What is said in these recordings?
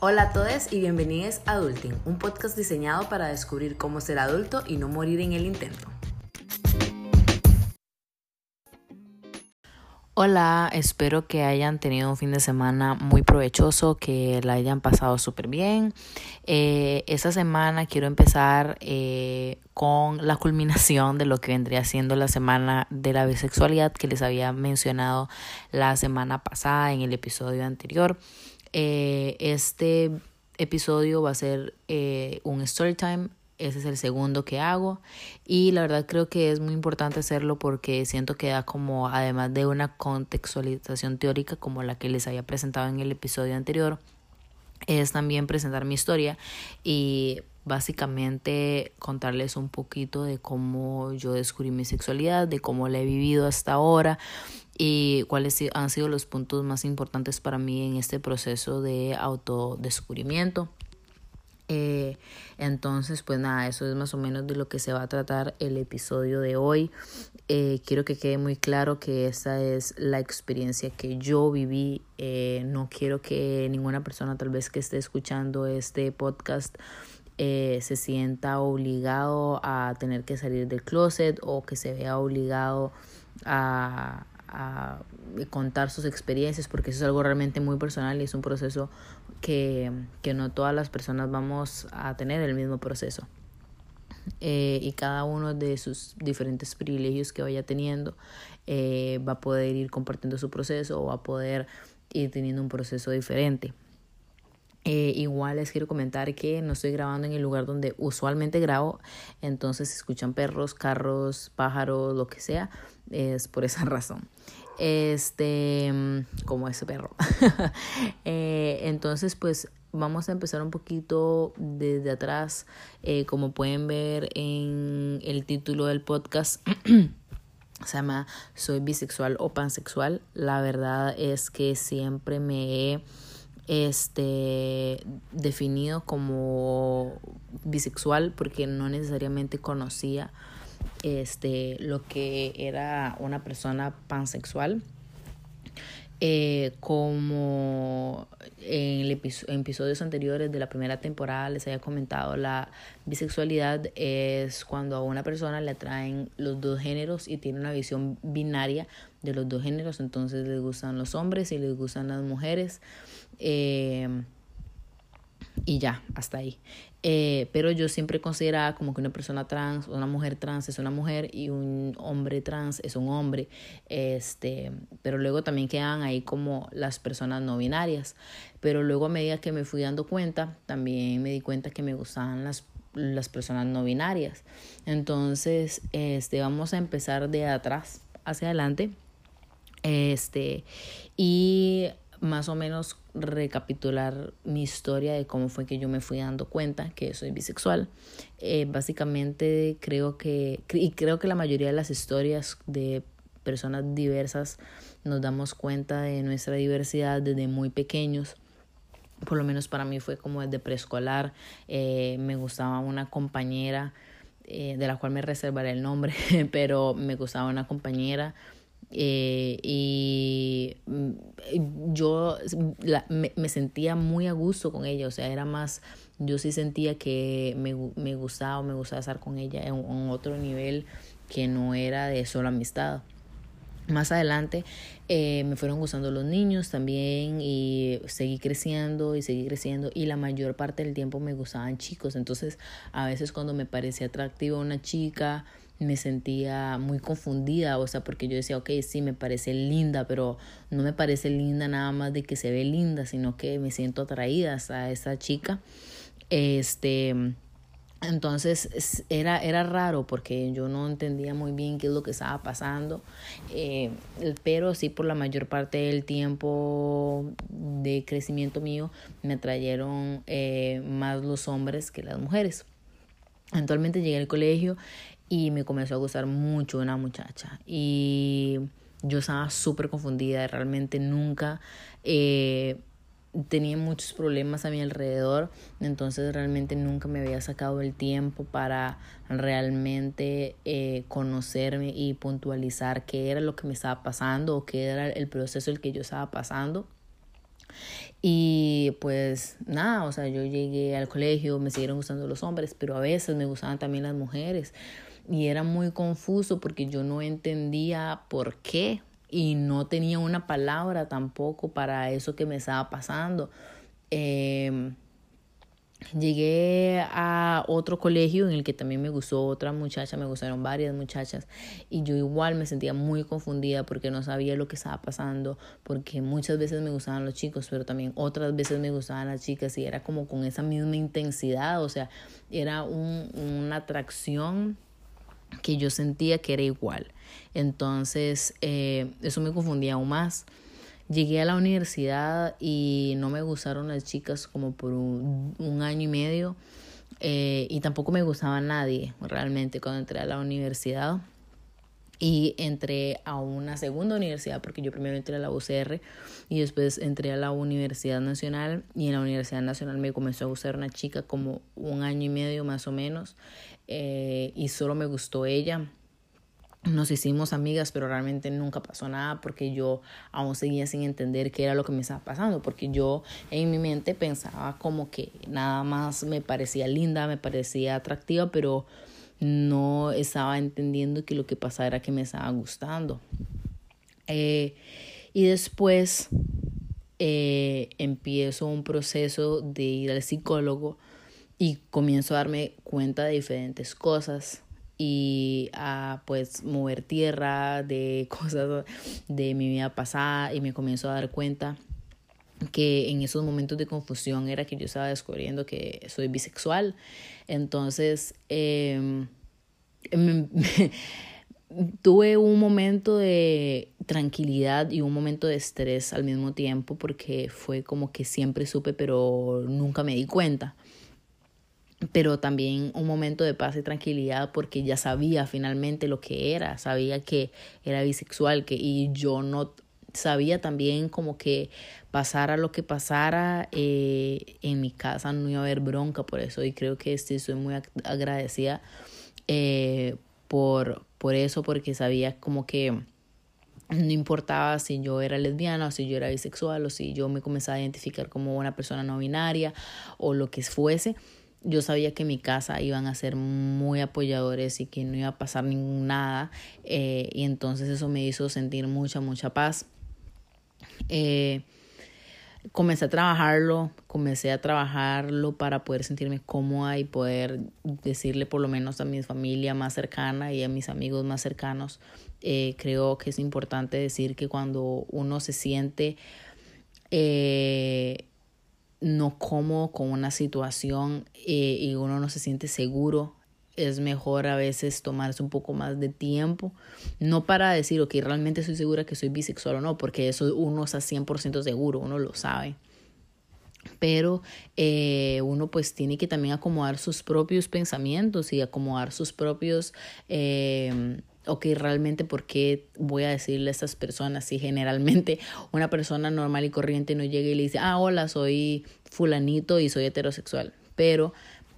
Hola a todos y bienvenidos a Adulting, un podcast diseñado para descubrir cómo ser adulto y no morir en el intento. Hola, espero que hayan tenido un fin de semana muy provechoso, que la hayan pasado súper bien. Eh, esta semana quiero empezar eh, con la culminación de lo que vendría siendo la semana de la bisexualidad que les había mencionado la semana pasada en el episodio anterior. Eh, este episodio va a ser un story time. Ese es el segundo que hago. Y la verdad creo que es muy importante hacerlo porque siento que da como, además de una contextualización teórica como la que les había presentado en el episodio anterior, es también presentar mi historia y básicamente contarles un poquito de cómo yo descubrí mi sexualidad, de cómo la he vivido hasta ahora y cuáles han sido los puntos más importantes para mí en este proceso de autodescubrimiento. Eh, entonces, pues nada, eso es más o menos de lo que se va a tratar el episodio de hoy. Eh, quiero que quede muy claro que esta es la experiencia que yo viví. Eh, no quiero que ninguna persona tal vez que esté escuchando este podcast eh, se sienta obligado a tener que salir del closet o que se vea obligado a, a contar sus experiencias porque eso es algo realmente muy personal y es un proceso que, que no todas las personas vamos a tener el mismo proceso. Eh, y cada uno de sus diferentes privilegios que vaya teniendo eh, va a poder ir compartiendo su proceso o va a poder ir teniendo un proceso diferente. Eh, igual les quiero comentar que no estoy grabando en el lugar donde usualmente grabo, entonces si escuchan perros, carros, pájaros, lo que sea, es por esa razón. Este, como ese perro. Eh, entonces, pues vamos a empezar un poquito desde atrás. Eh, como pueden ver en el título del podcast. se llama Soy bisexual o pansexual. La verdad es que siempre me he este definido como bisexual porque no necesariamente conocía este, lo que era una persona pansexual. Eh, como en, episodios anteriores de la primera temporada les había comentado, la bisexualidad es cuando a una persona le atraen los dos géneros y tiene una visión binaria de los dos géneros, entonces les gustan los hombres y les gustan las mujeres. Eh, y ya, hasta ahí. Eh, pero yo siempre consideraba como que una persona trans, una mujer trans es una mujer y un hombre trans es un hombre. Este, pero luego también quedan ahí como las personas no binarias. Pero luego a medida que me fui dando cuenta, también me di cuenta que me gustaban las, las personas no binarias. Entonces, este, vamos a empezar de atrás hacia adelante. Este, y más o menos recapitular mi historia de cómo fue que yo me fui dando cuenta que soy bisexual. Eh, básicamente creo que, y creo que la mayoría de las historias de personas diversas nos damos cuenta de nuestra diversidad desde muy pequeños. Por lo menos para mí fue como desde preescolar. Eh, me gustaba una compañera, eh, de la cual me reservaré el nombre, pero me gustaba una compañera eh, y mm, yo me, sentía muy a gusto con ella, o sea, era más, yo sí sentía que me, me gustaba me gustaba estar con ella en, en, otro nivel que no era de solo amistad. Más adelante eh, me fueron gustando los niños también y seguí creciendo y seguí creciendo y la mayor parte del tiempo me gustaban chicos, entonces a veces cuando me parecía atractiva una chica, me sentía muy confundida, o sea, porque yo decía, ok, sí, me parece linda, pero no me parece linda nada más de que se ve linda, sino que me siento atraída a esa chica. Este, entonces era, era raro porque yo no entendía muy bien qué es lo que estaba pasando, eh, pero sí por la mayor parte del tiempo de crecimiento mío me atrayeron eh, más los hombres que las mujeres. Actualmente llegué al colegio y me comenzó a gustar mucho una muchacha y yo estaba súper confundida, realmente nunca eh, tenía muchos problemas a mi alrededor, entonces realmente nunca me había sacado el tiempo para realmente eh, conocerme y puntualizar qué era lo que me estaba pasando o qué era el proceso el que yo estaba pasando. Y pues nada, o sea, yo llegué al colegio, me siguieron gustando los hombres, pero a veces me gustaban también las mujeres. Y era muy confuso porque yo no entendía por qué y no tenía una palabra tampoco para eso que me estaba pasando. Eh, Llegué a otro colegio en el que también me gustó otra muchacha, me gustaron varias muchachas y yo igual me sentía muy confundida porque no sabía lo que estaba pasando, porque muchas veces me gustaban los chicos, pero también otras veces me gustaban las chicas y era como con esa misma intensidad, o sea, era un, una atracción que yo sentía que era igual. Entonces, eh, eso me confundía aún más. Llegué a la universidad y no me gustaron las chicas como por un, año y medio eh, y tampoco me gustaba nadie realmente cuando entré a la universidad y entré a una segunda universidad porque yo primero entré a la UCR y después entré a la Universidad Nacional y en la Universidad Nacional me comenzó a gustar una chica como un año y medio más o menos eh, y solo me gustó ella nos hicimos amigas, pero realmente nunca pasó nada porque yo aún seguía sin entender qué era lo que me estaba pasando, porque yo en mi mente pensaba como que nada más me parecía linda, me parecía atractiva, pero no estaba entendiendo que lo que pasaba era que me estaba gustando. Eh, y después eh, empiezo un proceso de ir al psicólogo y comienzo a darme cuenta de diferentes cosas y a pues mover tierra de cosas de mi vida pasada y me comienzo a dar cuenta que en esos momentos de confusión era que yo estaba descubriendo que soy bisexual. Entonces, em, tuve un momento de tranquilidad y un momento de estrés al mismo tiempo porque fue como que siempre supe pero nunca me di cuenta pero también un momento de paz y tranquilidad porque ya sabía finalmente lo que era, sabía que era bisexual que, y yo no sabía también como que pasara lo que pasara eh, en mi casa no iba a haber bronca por eso y creo que estoy muy agradecida eh, por, por eso porque sabía como que no importaba si yo era lesbiana o si yo era bisexual o si yo me comenzaba a identificar como una persona no binaria o lo que fuese yo sabía que mi casa iban a ser muy apoyadores y que no iba a pasar ningún nada eh, y entonces eso me hizo sentir mucha, mucha paz. Eh, comencé a trabajarlo, comencé a trabajarlo para poder sentirme cómoda y poder decirle por lo menos a mi familia más cercana y a mis amigos más cercanos. Eh, creo que es importante decir que cuando uno se siente no como con una situación eh, y uno no se siente seguro, es mejor a veces tomarse un poco más de tiempo, no para decir, ok, realmente soy segura que soy bisexual o no, porque eso uno está 100% seguro, uno lo sabe. Pero eh, uno pues tiene que también acomodar sus propios pensamientos y acomodar sus propios eh, ok, realmente por qué voy a decirle a estas personas si generalmente una persona normal y corriente no llega y le dice, ah, hola, soy fulanito y soy heterosexual. Pero,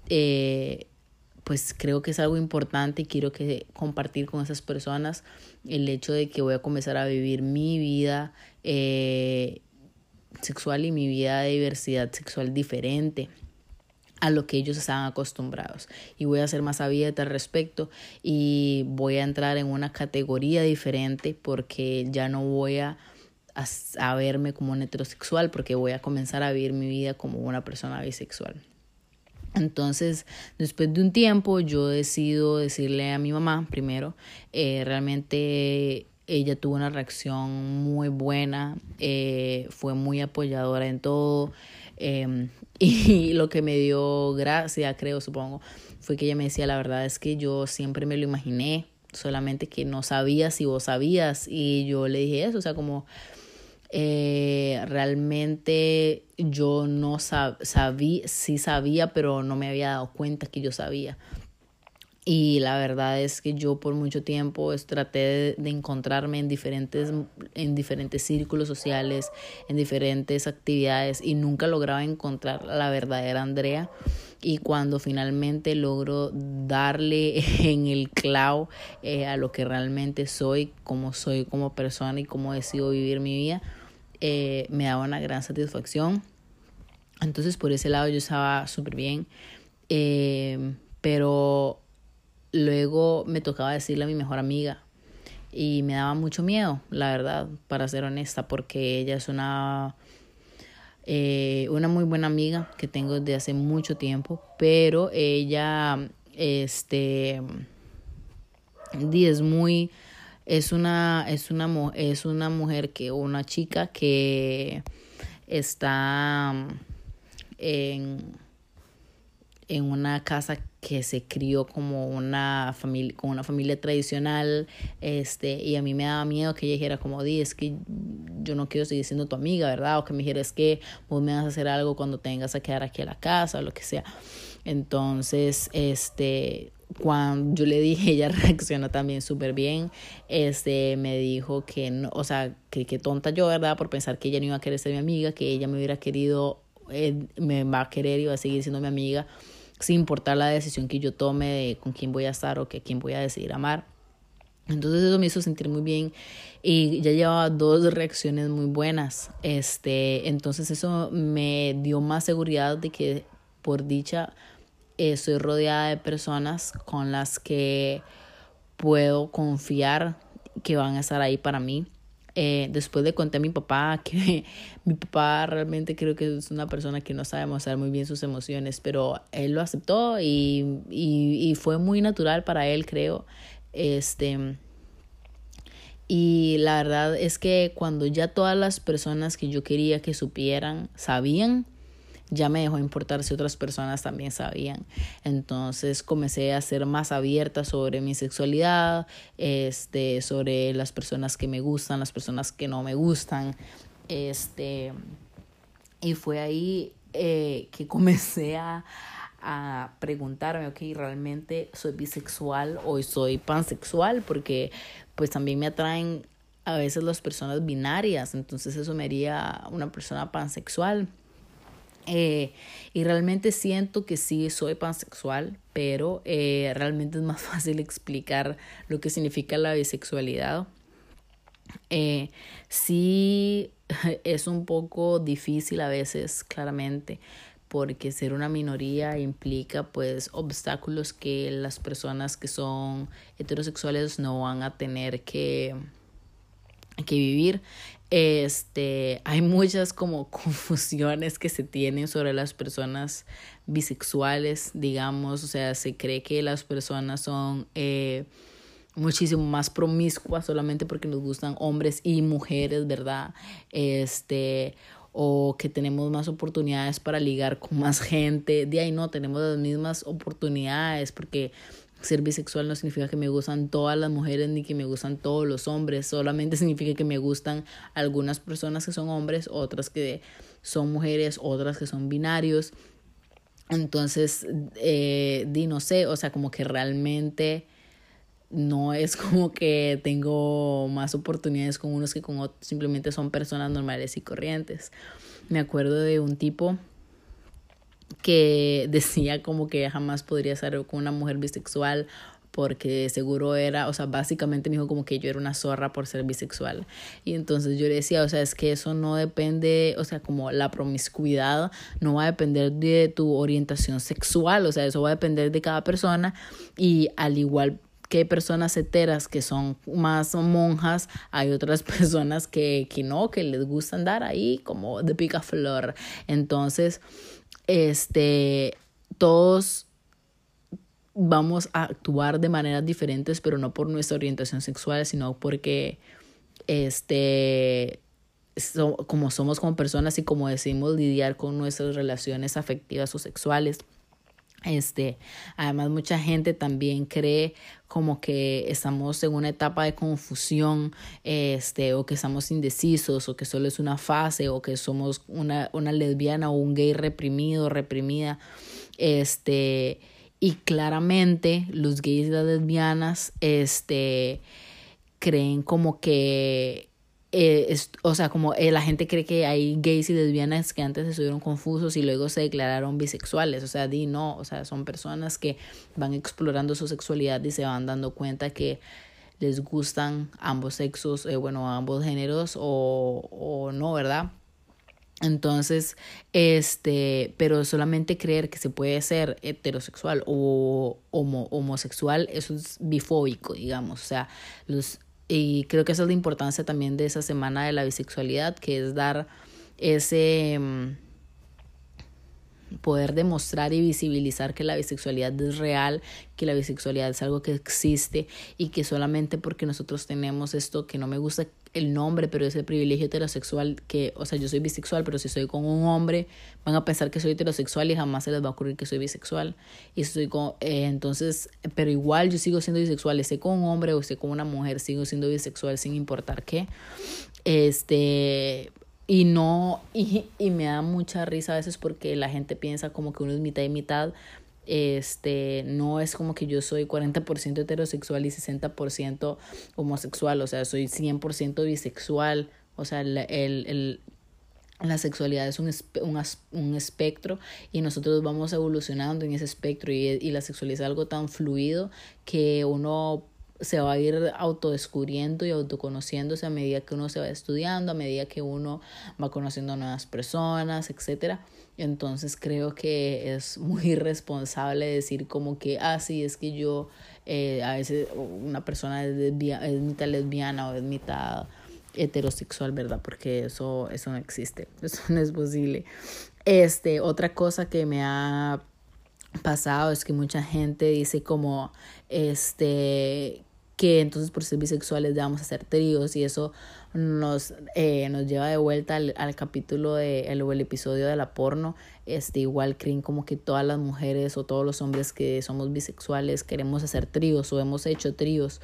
eh, pues creo que es algo importante y quiero que compartir con esas personas el hecho de que voy a comenzar a vivir mi vida eh, sexual y mi vida de diversidad sexual diferente a lo que ellos están acostumbrados. Y voy a ser más abierta al respecto y voy a entrar en una categoría diferente porque ya no voy a, a, verme como un heterosexual porque voy a comenzar a vivir mi vida como una persona bisexual. Entonces, después de un tiempo, yo decido decirle a mi mamá primero, eh, realmente ella tuvo una reacción muy buena, eh, fue muy apoyadora en todo. Eh, y lo que me dio gracia, creo, supongo, fue que ella me decía, la verdad es que yo siempre me lo imaginé, solamente que no sabía si vos sabías. Y yo le dije eso, o sea, como eh, realmente yo no sabía, sí sabía, pero no me había dado cuenta que yo sabía. Y la verdad es que yo por mucho tiempo traté de, encontrarme en diferentes, en diferentes círculos sociales, en diferentes actividades y nunca lograba encontrar la verdadera Andrea. Y cuando finalmente logro darle en el clavo eh, a lo que realmente soy, como soy como persona y cómo decido vivir mi vida, eh, me daba una gran satisfacción. Entonces por ese lado yo estaba súper bien. Eh, pero luego me tocaba decirle a mi mejor amiga y me daba mucho miedo, la verdad, para ser honesta, porque ella es una, eh, una muy buena amiga que tengo desde hace mucho tiempo, pero ella, este, es muy, es una, es una, es una mujer que, una chica que está en en una casa que se crió como una familia, con una familia tradicional, este, y a mí me daba miedo que ella dijera como, di, es que yo no quiero seguir siendo tu amiga, ¿verdad? O que me dijera, es que vos me vas a hacer algo cuando tengas a quedar aquí a la casa, o lo que sea. Entonces, este, cuando yo le dije, ella reaccionó también súper bien, este, me dijo que, no, o sea, que, que tonta yo, ¿verdad? Por pensar que ella no iba a querer ser mi amiga, que ella me hubiera querido, eh, me va a querer y va a seguir siendo mi amiga sin importar la decisión que yo tome de con quién voy a estar o que quién voy a decidir amar. Entonces eso me hizo sentir muy bien y ya llevaba dos reacciones muy buenas. Este, entonces eso me dio más seguridad de que por dicha estoy rodeada de personas con las que puedo confiar que van a estar ahí para mí eh, después le conté a mi papá que mi papá realmente creo que es una persona que no sabe mostrar muy bien sus emociones, pero él lo aceptó y, y, y fue muy natural para él, creo. Este, y la verdad es que cuando ya todas las personas que yo quería que supieran sabían, ya me dejó importar si otras personas también sabían. Entonces comencé a ser más abierta sobre mi sexualidad, este, sobre las personas que me gustan, las personas que no me gustan. Este, y fue ahí eh, que comencé a, a preguntarme, ok, ¿realmente soy bisexual o soy pansexual? Porque pues también me atraen a veces las personas binarias, entonces eso me haría una persona pansexual. Eh, y realmente siento que sí soy pansexual, pero eh, realmente es más fácil explicar lo que significa la bisexualidad. Eh, sí es un poco difícil a veces, claramente, porque ser una minoría implica pues obstáculos que las personas que son heterosexuales no van a tener que, que vivir. Este, hay muchas como confusiones que se tienen sobre las personas bisexuales, digamos, o sea, se cree que las personas son eh, muchísimo más promiscuas solamente porque nos gustan hombres y mujeres, ¿verdad? Este, o que tenemos más oportunidades para ligar con más gente, de ahí no, tenemos las mismas oportunidades porque ser bisexual no significa que me gustan todas las mujeres ni que me gustan todos los hombres, solamente significa que me gustan algunas personas que son hombres, otras que son mujeres, otras que son binarios. Entonces, eh, di no sé, o sea, como que realmente no es como que tengo más oportunidades con unos que con otros, simplemente son personas normales y corrientes. Me acuerdo de un tipo que decía como que jamás podría ser con una mujer bisexual porque seguro era, o sea, básicamente me dijo como que yo era una zorra por ser bisexual. Y entonces yo le decía, o sea, es que eso no depende, o sea, como la promiscuidad no va a depender de tu orientación sexual, o sea, eso va a depender de cada persona y al igual que personas heteras que son más monjas, hay otras personas que, que no, que les gusta andar ahí como de picaflor. Entonces, este, todos vamos a actuar de maneras diferentes, pero no por nuestra orientación sexual, sino porque este como somos como personas y como decimos lidiar con nuestras relaciones afectivas o sexuales. Este, además mucha gente también cree como que estamos en una etapa de confusión, este, o que estamos indecisos, o que solo es una fase, o que somos una, una lesbiana o un gay reprimido, reprimida, este, y claramente los gays y las lesbianas, este, creen como que eh, o sea, como eh, la gente cree que hay gays y lesbianas que antes estuvieron confusos y luego se declararon bisexuales, o sea, di no, o sea, son personas que van explorando su sexualidad y se van dando cuenta que les gustan ambos sexos, eh, bueno, ambos géneros o, o no, ¿verdad? Entonces, este, pero solamente creer que se puede ser heterosexual o homo, homosexual, eso es bifóbico, digamos. O sea, los, y creo que esa es la importancia también de esa semana de la bisexualidad, que es dar ese mm, poder demostrar y visibilizar que la bisexualidad es real, que la bisexualidad es algo que existe y que solamente porque nosotros tenemos esto que no me gusta el nombre, pero ese privilegio heterosexual que, o sea, yo soy bisexual, pero si soy con un hombre, van a pensar que soy heterosexual y jamás se les va a ocurrir que soy bisexual. Y estoy con, eh, entonces, pero igual yo sigo siendo bisexual, esté con un hombre o esté con una mujer, sigo siendo bisexual sin importar qué. Este, y no, y, y me da mucha risa a veces porque la gente piensa como que uno es mitad y mitad, este, no es como que yo soy 40% heterosexual y 60% homosexual, o sea, soy 100% bisexual, o sea, el, el, la sexualidad es un, un, un, espectro y nosotros vamos evolucionando en ese espectro y, y la sexualidad es algo tan fluido que uno se va a ir autodescubriendo y autoconociéndose a medida que uno se va estudiando, a medida que uno va conociendo nuevas personas, etcétera. Entonces creo que es muy irresponsable decir como que, ah, sí, es que yo, eh, a veces una persona es, es mitad lesbiana o es mitad heterosexual, ¿verdad? Porque eso, eso no existe, eso no es posible. Este, otra cosa que me ha pasado es que mucha gente dice como, este, que entonces por ser bisexuales debamos hacer tríos y eso nos, eh, nos lleva de vuelta al, al capítulo de el, el episodio de la porno este igual creen como que todas las mujeres o todos los hombres que somos bisexuales queremos hacer tríos o hemos hecho tríos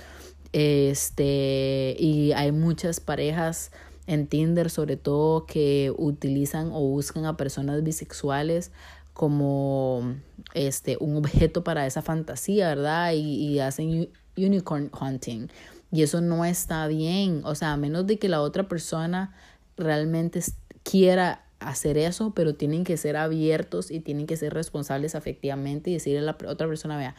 este y hay muchas parejas en Tinder sobre todo que utilizan o buscan a personas bisexuales como este un objeto para esa fantasía, ¿verdad? Y, y hacen unicorn hunting. Y eso no está bien. O sea, a menos de que la otra persona realmente quiera hacer eso, pero tienen que ser abiertos y tienen que ser responsables afectivamente y decirle a la otra persona, vea,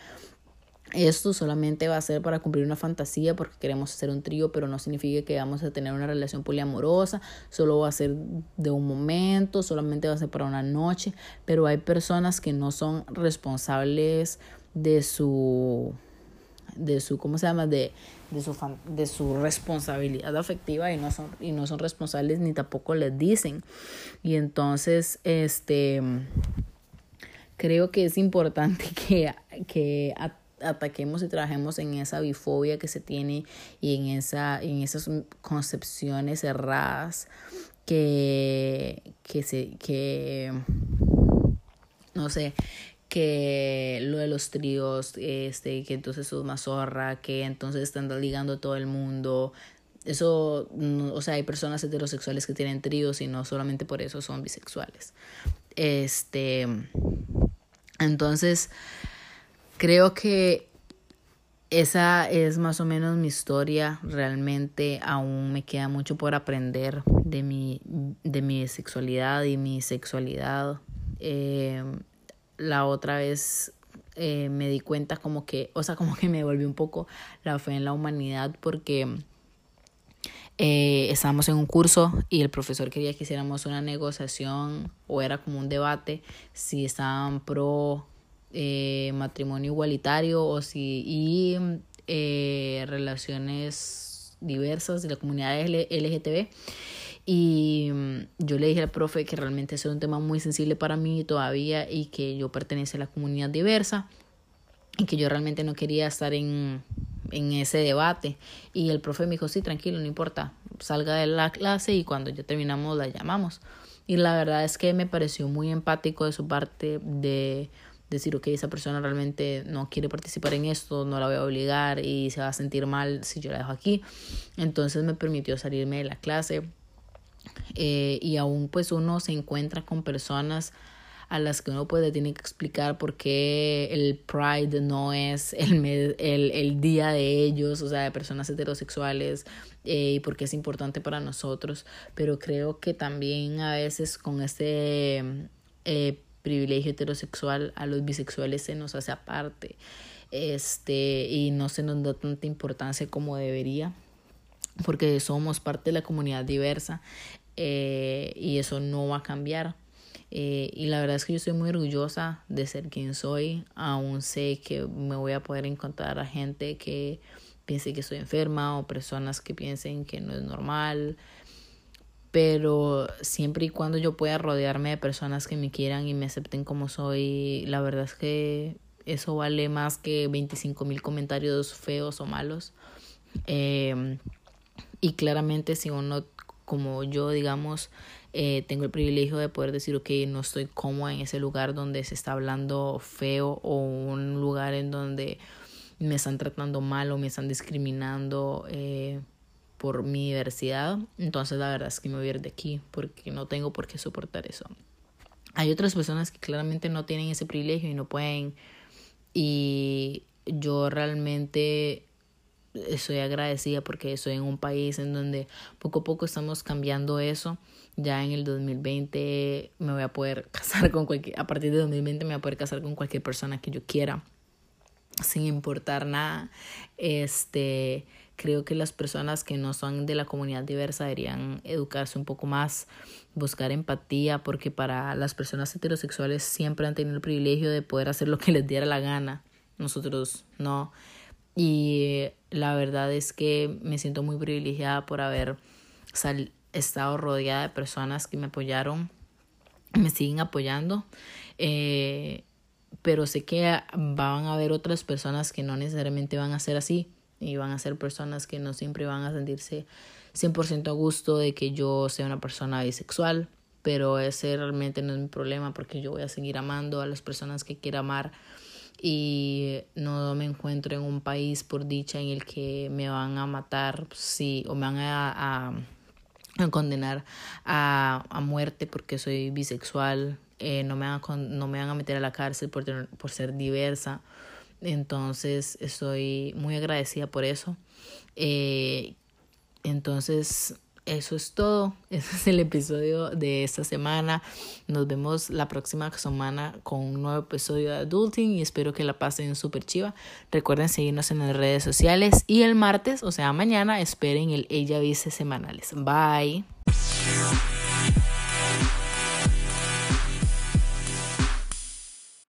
esto solamente va a ser para cumplir una fantasía porque queremos hacer un trío, pero no significa que vamos a tener una relación poliamorosa, solo va a ser de un momento, solamente va a ser para una noche, pero hay personas que no son responsables de su de su, ¿cómo se llama? De, de, su, de su responsabilidad afectiva y no, son, y no son responsables ni tampoco les dicen. Y entonces, este, creo que es importante que, que ataquemos y trabajemos en esa bifobia que se tiene y en, esa, en esas concepciones erradas que, que se, que, no sé, que lo de los tríos, este, que entonces sos mazorra, que entonces están ligando a todo el mundo. Eso, o sea, hay personas heterosexuales que tienen tríos y no solamente por eso son bisexuales. Este, entonces, creo que esa es más o menos mi historia. Realmente aún me queda mucho por aprender de mi, de mi sexualidad y mi sexualidad. Eh, la otra vez eh, me di cuenta como que, o sea, como que me volvió un poco la fe en la humanidad porque eh, estábamos en un curso y el profesor quería que hiciéramos una negociación o era como un debate si estaban pro eh, matrimonio igualitario o si y relaciones diversas de la comunidad LGTB y mm, yo le dije al profe que realmente era un tema muy sensible para mí todavía y que yo pertenece a la comunidad diversa y que yo realmente no quería estar en, en ese debate. Y el profe me dijo, sí, tranquilo, no importa, salga de la clase y cuando ya terminamos la llamamos. Y la verdad es que me pareció muy empático de su parte de decir, ok, esa persona realmente no quiere participar en esto, no la voy a obligar y se va a sentir mal si yo la dejo aquí. Entonces me permitió salirme de la clase eh, y aún pues uno se encuentra con personas a las que uno puede tiene que explicar por qué el Pride no es el, el, el día de ellos, o sea, de personas heterosexuales, eh, y por qué es importante para nosotros. Pero creo que también a veces con este eh, privilegio heterosexual a los bisexuales se nos hace aparte. este, y no se nos da tanta importancia como debería, porque somos parte de la comunidad diversa eh, y eso no va a cambiar. Eh, y la verdad es que yo estoy muy orgullosa de ser quien soy. Aún sé que me voy a poder encontrar a gente que piense que estoy enferma o personas que piensen que no es normal. Pero siempre y cuando yo pueda rodearme de personas que me quieran y me acepten como soy, la verdad es que eso vale más que 25 mil comentarios feos o malos. Eh, y claramente si uno como yo, digamos, eh, tengo el privilegio de poder decir, ok, no estoy cómoda en ese lugar donde se está hablando feo o un lugar en donde me están tratando mal o me están discriminando eh, por mi diversidad. Entonces la verdad es que me voy a ir de aquí porque no tengo por qué soportar eso. Hay otras personas que claramente no tienen ese privilegio y no pueden. Y yo realmente estoy agradecida porque estoy en un país en donde poco a poco estamos cambiando eso. Ya en el 2020 me voy a poder casar con cualquier, a partir de 2020 me voy a poder casar con cualquier persona que yo quiera, sin importar nada. Este, creo que las personas que no son de la comunidad diversa deberían educarse un poco más, buscar empatía, porque para las personas heterosexuales siempre han tenido el privilegio de poder hacer lo que les diera la gana. Nosotros no. Y la verdad es que me siento muy privilegiada por haber estado rodeada de personas que me apoyaron, me siguen apoyando. Eh, pero sé que van a haber otras personas que no necesariamente van a ser así y van a ser personas que no siempre van a sentirse 100% a gusto de que yo sea una persona bisexual, pero ese realmente no es mi problema porque yo voy a seguir amando a las personas que quiera amar y no me encuentro en un país por dicha en el que me van a matar sí, o me van a, a, condenar a, a, muerte porque soy bisexual, eh, no, me van a, no me van a meter a la cárcel por, por ser diversa. Entonces estoy muy agradecida por eso. Eh, entonces eso es todo. Ese es el episodio de esta semana. Nos vemos la próxima semana con un nuevo episodio de Adulting y espero que la pasen súper chiva. Recuerden seguirnos en las redes sociales y el martes, o sea, mañana, esperen el Ella Vice semanales. Bye.